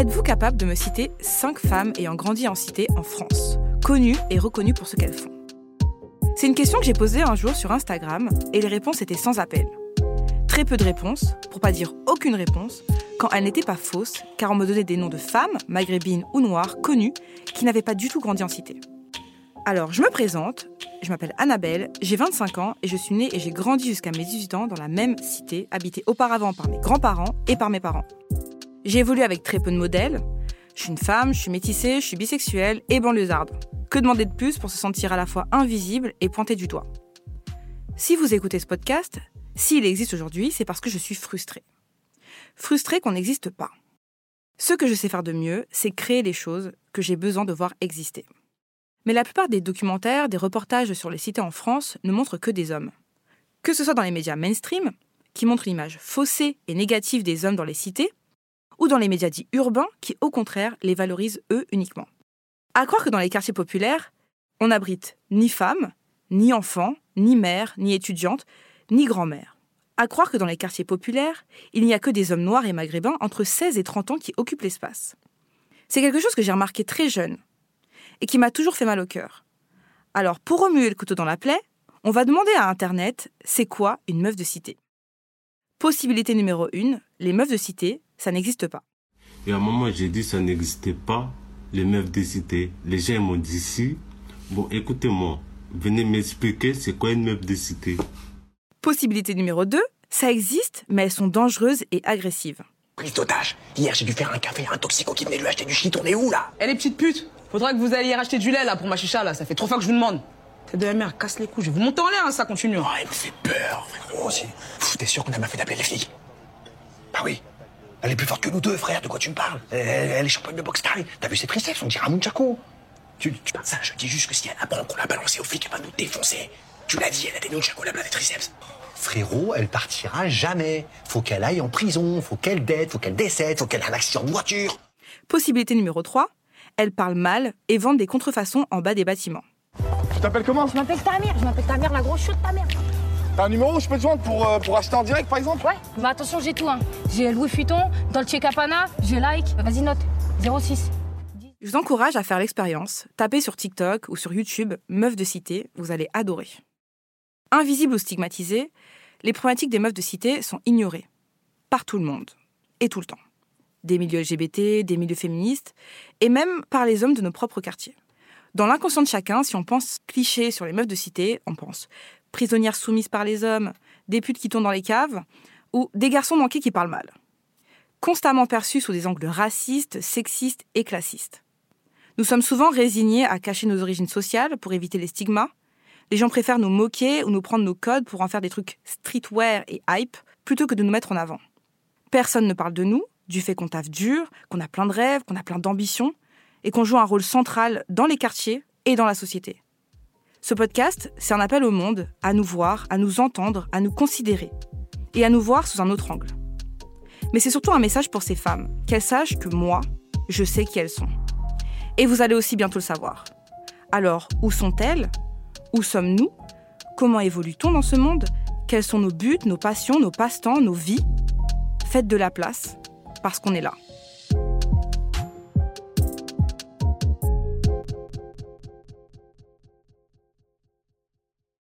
Êtes-vous capable de me citer 5 femmes ayant grandi en cité en France, connues et reconnues pour ce qu'elles font? C'est une question que j'ai posée un jour sur Instagram et les réponses étaient sans appel. Très peu de réponses, pour pas dire aucune réponse, quand elles n'étaient pas fausses, car on me donnait des noms de femmes, maghrébines ou noires, connues, qui n'avaient pas du tout grandi en cité. Alors, je me présente, je m'appelle Annabelle, j'ai 25 ans et je suis née et j'ai grandi jusqu'à mes 18 ans dans la même cité, habitée auparavant par mes grands-parents et par mes parents. J'ai évolué avec très peu de modèles. Je suis une femme, je suis métissée, je suis bisexuelle et banlieusarde. Que demander de plus pour se sentir à la fois invisible et pointée du doigt? Si vous écoutez ce podcast, s'il existe aujourd'hui, c'est parce que je suis frustrée. Frustrée qu'on n'existe pas. Ce que je sais faire de mieux, c'est créer les choses que j'ai besoin de voir exister. Mais la plupart des documentaires, des reportages sur les cités en France ne montrent que des hommes. Que ce soit dans les médias mainstream, qui montrent l'image faussée et négative des hommes dans les cités, ou dans les médias dits urbains, qui au contraire les valorisent eux uniquement. À croire que dans les quartiers populaires, on n'abrite ni femmes, ni enfants, ni mères, ni étudiantes, ni grand-mères. À croire que dans les quartiers populaires, il n'y a que des hommes noirs et maghrébins entre 16 et 30 ans qui occupent l'espace. C'est quelque chose que j'ai remarqué très jeune, et qui m'a toujours fait mal au cœur. Alors, pour remuer le couteau dans la plaie, on va demander à Internet c'est quoi une meuf de cité? Possibilité numéro 1, les meufs de cité, ça n'existe pas. Et à un moment, j'ai dit ça n'existait pas, les meufs de cité. Les gens m'ont dit si. Bon, écoutez-moi, venez m'expliquer c'est quoi une meuf de cité? Possibilité numéro 2, ça existe, mais elles sont dangereuses et agressives. Prise d'otage. Hier, j'ai dû faire un café à un toxico qui venait lui acheter du shit. On est où, là? Eh les petites putes Faudra que vous alliez racheter du lait là pour ma chicha là, ça fait trois fois que je vous demande. Tête de la mère, casse les couilles, je vais vous monter en l'air hein, ça continue. Oh, elle me fait peur, frérot, aussi. Pff, T'es sûr qu'on a mal fait d'appeler les filles? Bah oui. Elle est plus forte que nous deux, frère, de quoi tu me parles? Elle, elle est championne de boxe taille. T'as vu ses triceps, on dirait un Munchako. Tu, tu ça, je dis juste que si elle apprend qu'on l'a balancé aux flics, elle va nous défoncer. Tu l'as dit, elle a des Nunchako, la des triceps. Frérot, elle partira jamais. Faut qu'elle aille en prison, faut qu'elle dette, faut qu'elle décède, faut qu'elle ait un accident de voiture. Possibilité numéro 3, elles parlent mal et vendent des contrefaçons en bas des bâtiments. Tu t'appelles comment Je m'appelle Tamir, je m'appelle Tamir, la grosse chute de ta mère. T'as un numéro où je peux te joindre pour, euh, pour acheter en direct par exemple Ouais, mais attention, j'ai tout. Hein. J'ai Louis Vuitton, Dolce Gabbana, j'ai Like. Vas-y, note. 06. Je vous encourage à faire l'expérience. Tapez sur TikTok ou sur YouTube Meuf de cité, vous allez adorer. Invisibles ou stigmatisées, les problématiques des meufs de cité sont ignorées. Par tout le monde. Et tout le temps. Des milieux LGBT, des milieux féministes, et même par les hommes de nos propres quartiers. Dans l'inconscient de chacun, si on pense cliché sur les meufs de cité, on pense prisonnières soumises par les hommes, des putes qui tournent dans les caves, ou des garçons manqués qui parlent mal. Constamment perçus sous des angles racistes, sexistes et classistes. Nous sommes souvent résignés à cacher nos origines sociales pour éviter les stigmas. Les gens préfèrent nous moquer ou nous prendre nos codes pour en faire des trucs streetwear et hype plutôt que de nous mettre en avant. Personne ne parle de nous, du fait qu'on taffe dur, qu'on a plein de rêves, qu'on a plein d'ambitions et qu'on joue un rôle central dans les quartiers et dans la société. Ce podcast, c'est un appel au monde à nous voir, à nous entendre, à nous considérer et à nous voir sous un autre angle. Mais c'est surtout un message pour ces femmes, qu'elles sachent que moi, je sais qui elles sont. Et vous allez aussi bientôt le savoir. Alors, où sont-elles? Où sommes-nous? Comment évolue-t-on dans ce monde? Quels sont nos buts, nos passions, nos passe-temps, nos vies? Faites de la place, parce qu'on est là.